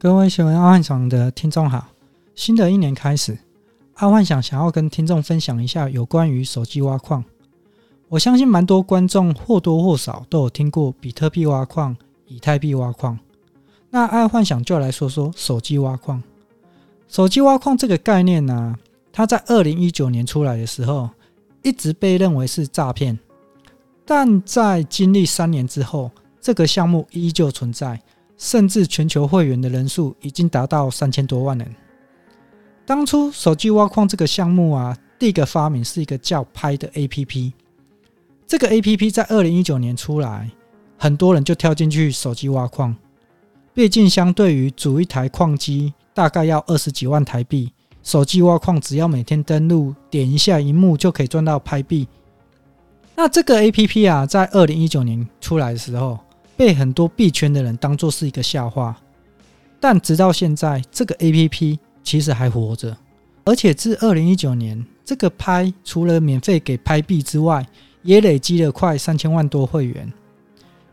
各位喜欢爱幻想的听众好，新的一年开始，阿幻想想要跟听众分享一下有关于手机挖矿。我相信蛮多观众或多或少都有听过比特币挖矿、以太币挖矿，那阿幻想就来说说手机挖矿。手机挖矿这个概念呢、它在二零一九年出来的时候，一直被认为是诈骗，但在经历三年之后，这个项目依旧存在。甚至全球会员的人数已经达到三千多万人。当初手机挖矿这个项目啊，第一个发明是一个叫拍的 APP。这个 APP 在二零一九年出来，很多人就跳进去手机挖矿。毕竟相对于组一台矿机大概要二十几万台币，手机挖矿只要每天登录点一下荧幕就可以赚到拍币。那这个 APP 啊，在二零一九年出来的时候，被很多币圈的人当作是一个笑话，但直到现在，这个 APP 其实还活着，而且自二零一九年，这个拍除了免费给拍币之外，也累积了快三千万多会员。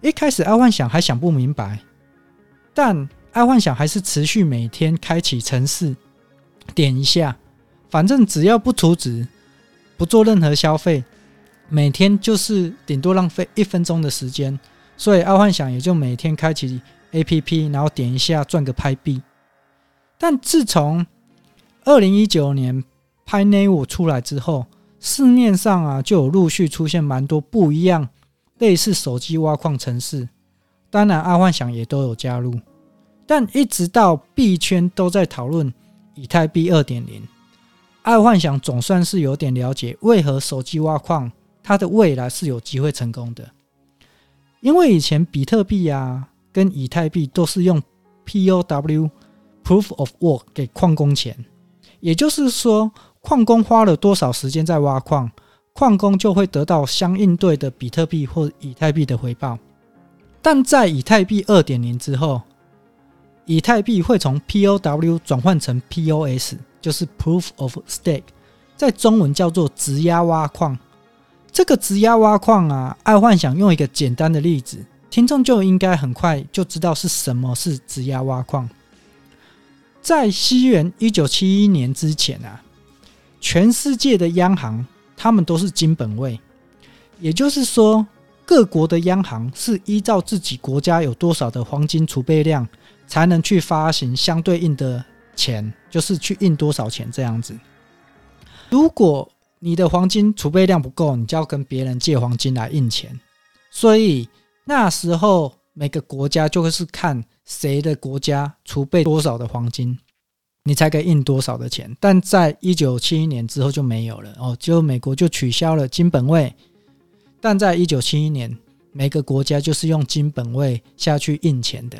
一开始，爱幻想还想不明白，但爱幻想还是持续每天开启城市，点一下，反正只要不储值，不做任何消费，每天就是顶多浪费一分钟的时间。所以，爱幻想也就每天开启 APP，然后点一下赚个拍币。但自从二零一九年 PayNewo 出来之后，市面上啊就有陆续出现蛮多不一样类似手机挖矿程式。当然，爱幻想也都有加入。但一直到币圈都在讨论以太币二点零，爱幻想总算是有点了解为何手机挖矿它的未来是有机会成功的。因为以前比特币啊跟以太币都是用 POW Proof of Work 给矿工钱，也就是说，矿工花了多少时间在挖矿，矿工就会得到相应对的比特币或以太币的回报。但在以太币二点零之后，以太币会从 POW 转换成 POS，就是 Proof of Stake，在中文叫做质押挖矿。这个质押挖矿啊，爱幻想用一个简单的例子，听众就应该很快就知道是什么是质押挖矿。在西元一九七一年之前啊，全世界的央行他们都是金本位，也就是说，各国的央行是依照自己国家有多少的黄金储备量，才能去发行相对应的钱，就是去印多少钱这样子。如果你的黄金储备量不够，你就要跟别人借黄金来印钱。所以那时候每个国家就会是看谁的国家储备多少的黄金，你才可以印多少的钱。但在一九七一年之后就没有了哦，就美国就取消了金本位。但在一九七一年，每个国家就是用金本位下去印钱的。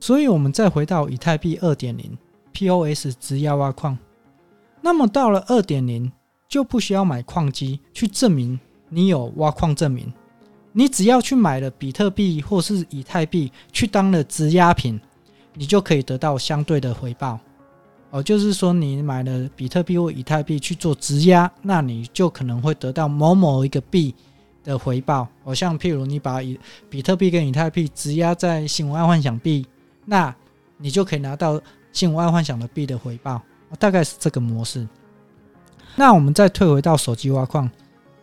所以，我们再回到以太币二点零 POS 质押挖矿，那么到了二点零。就不需要买矿机去证明你有挖矿证明，你只要去买了比特币或是以太币去当了质押品，你就可以得到相对的回报。哦，就是说你买了比特币或以太币去做质押，那你就可能会得到某某一个币的回报。哦像譬如你把以比特币跟以太币质押在新闻爱幻想币，那你就可以拿到新闻爱幻想的币的回报。大概是这个模式。那我们再退回到手机挖矿，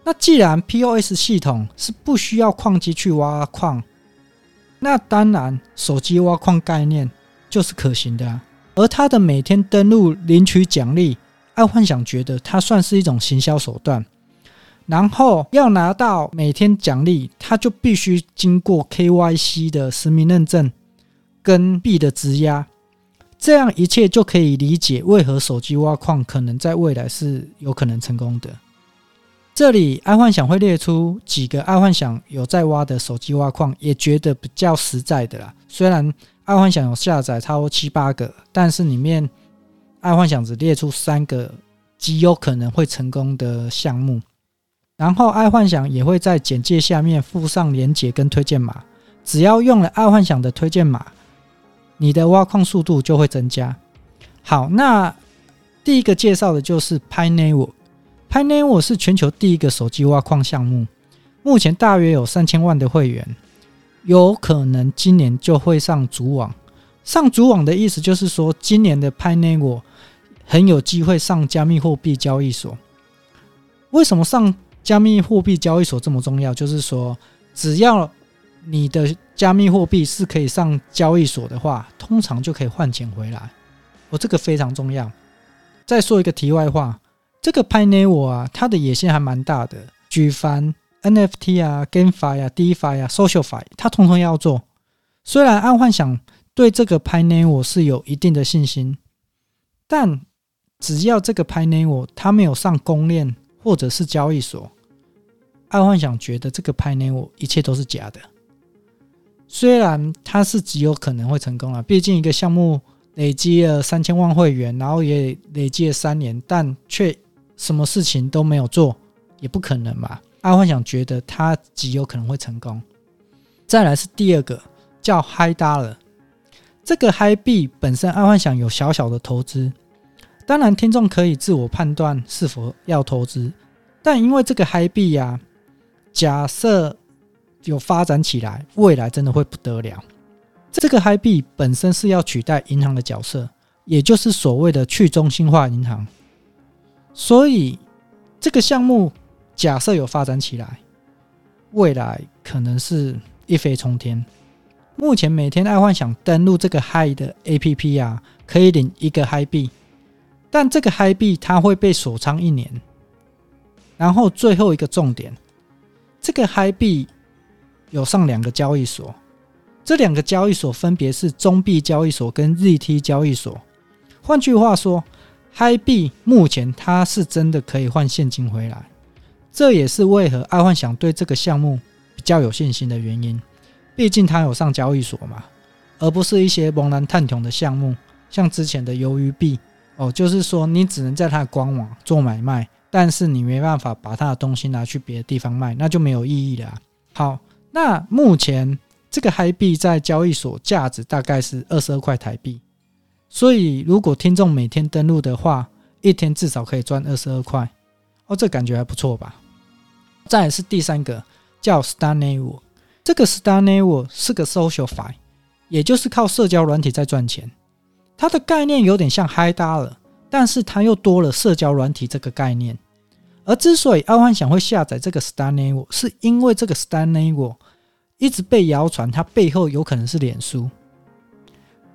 那既然 POS 系统是不需要矿机去挖矿，那当然手机挖矿概念就是可行的啊。而它的每天登录领取奖励，爱幻想觉得它算是一种行销手段。然后要拿到每天奖励，它就必须经过 KYC 的实名认证跟币的质押。这样一切就可以理解为何手机挖矿可能在未来是有可能成功的。这里爱幻想会列出几个爱幻想有在挖的手机挖矿，也觉得比较实在的啦。虽然爱幻想有下载超过七八个，但是里面爱幻想只列出三个极有可能会成功的项目。然后爱幻想也会在简介下面附上连结跟推荐码，只要用了爱幻想的推荐码。你的挖矿速度就会增加。好，那第一个介绍的就是 p i n e w o。p i n e w o 是全球第一个手机挖矿项目，目前大约有三千万的会员，有可能今年就会上主网。上主网的意思就是说，今年的 p i n e w o 很有机会上加密货币交易所。为什么上加密货币交易所这么重要？就是说，只要你的加密货币是可以上交易所的话，通常就可以换钱回来。哦，这个非常重要。再说一个题外话，这个 p i n e w o 啊，它的野心还蛮大的。举凡 NFT 啊、GameFi 啊、DeFi 啊、SocialFi，它通通要做。虽然暗幻想对这个 p i n e w o 是有一定的信心，但只要这个 p i n e w o 它没有上公链或者是交易所，暗幻想觉得这个 p i n e w o 一切都是假的。虽然它是极有可能会成功啊，毕竟一个项目累积了三千万会员，然后也累积了三年，但却什么事情都没有做，也不可能嘛。爱幻想觉得它极有可能会成功。再来是第二个。叫 hidala 这个 Hi 币本身，爱幻想有小小的投资。当然，听众可以自我判断是否要投资。但因为这个 Hi 币呀，假设有发展起来，未来真的会不得了。这个 Hi 币本身是要取代银行的角色，也就是所谓的去中心化银行。所以，这个项目假设有发展起来，未来可能是一飞冲天。目前每天爱幻想登录这个 Hi 的 APP 啊，可以领一个 Hi 币，但这个 Hi 币它会被锁仓一年。然后最后一个重点，这个 Hi 币有上两个交易所，这两个交易所分别是中币交易所跟 ZT 交易所。换句话说，Hi 币目前它是真的可以换现金回来，这也是为何爱幻想对这个项目比较有信心的原因。毕竟它有上交易所嘛，而不是一些茫然探穷的项目，像之前的鱿鱼币哦，就是说你只能在它的官网做买卖，但是你没办法把它的东西拿去别的地方卖，那就没有意义了。好，那目前这个 Hi 币在交易所价值大概是二十二块台币，所以如果听众每天登录的话，一天至少可以赚二十二块哦，这感觉还不错吧？再是第三个叫 Star Network。这个 Star Network 是个 SocialFi，也就是靠社交软体在赚钱。它的概念有点像 Hi Dollar，但是它又多了社交软体这个概念。而之所以爱幻想会下载这个 StarNeo，是因为这个 StarNeo 一直被谣传它背后有可能是脸书，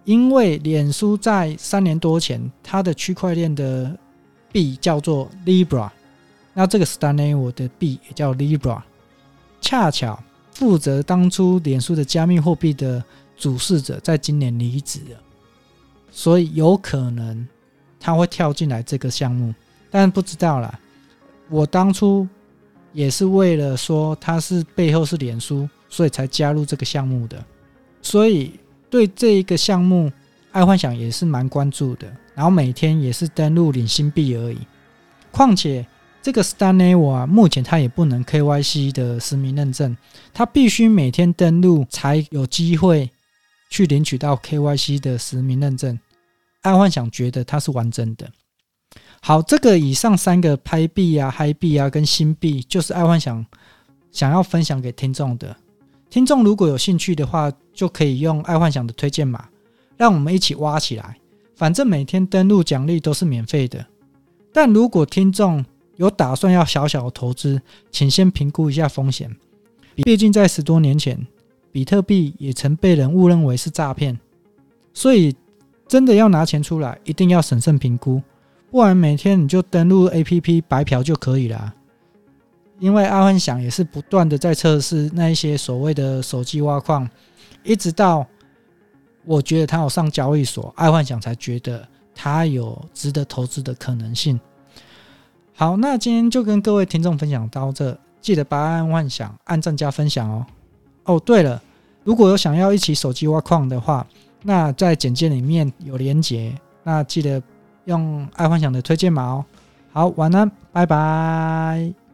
因为脸书在三年多前，它的区块链的币叫做 Libra，那这个 StarNeo 的币也叫 Libra，恰巧。负责当初脸书的加密货币的主事者，在今年离职了，所以有可能他会跳进来这个项目，但不知道啦。我当初也是为了说他是背后是脸书，所以才加入这个项目的，所以对这一个项目，爱幻想也是蛮关注的，然后每天也是登录领新币而已，况且。这个 Star Network 啊，目前它也不能 KYC 的实名认证，它必须每天登录才有机会去领取到 KYC 的实名认证。爱幻想觉得它是完整的。好，这个以上三个拍币啊、嗨币啊跟新币，就是爱幻想想要分享给听众的。听众如果有兴趣的话，就可以用爱幻想的推荐码，让我们一起挖起来。反正每天登录奖励都是免费的。但如果听众有打算要小小的投资，请先评估一下风险。毕竟在十多年前，比特币也曾被人误认为是诈骗，所以真的要拿钱出来，一定要审慎评估，不然每天你就登录 APP 白嫖就可以了。因为爱幻想也是不断的在测试那一些所谓的手机挖矿，一直到我觉得它有上交易所，爱幻想才觉得它有值得投资的可能性。好，那今天就跟各位听众分享到这，记得把爱幻想按赞加分享哦。哦，对了，如果有想要一起手机挖矿的话，那在简介里面有连结，那记得用爱幻想的推荐码哦。好，晚安，拜拜。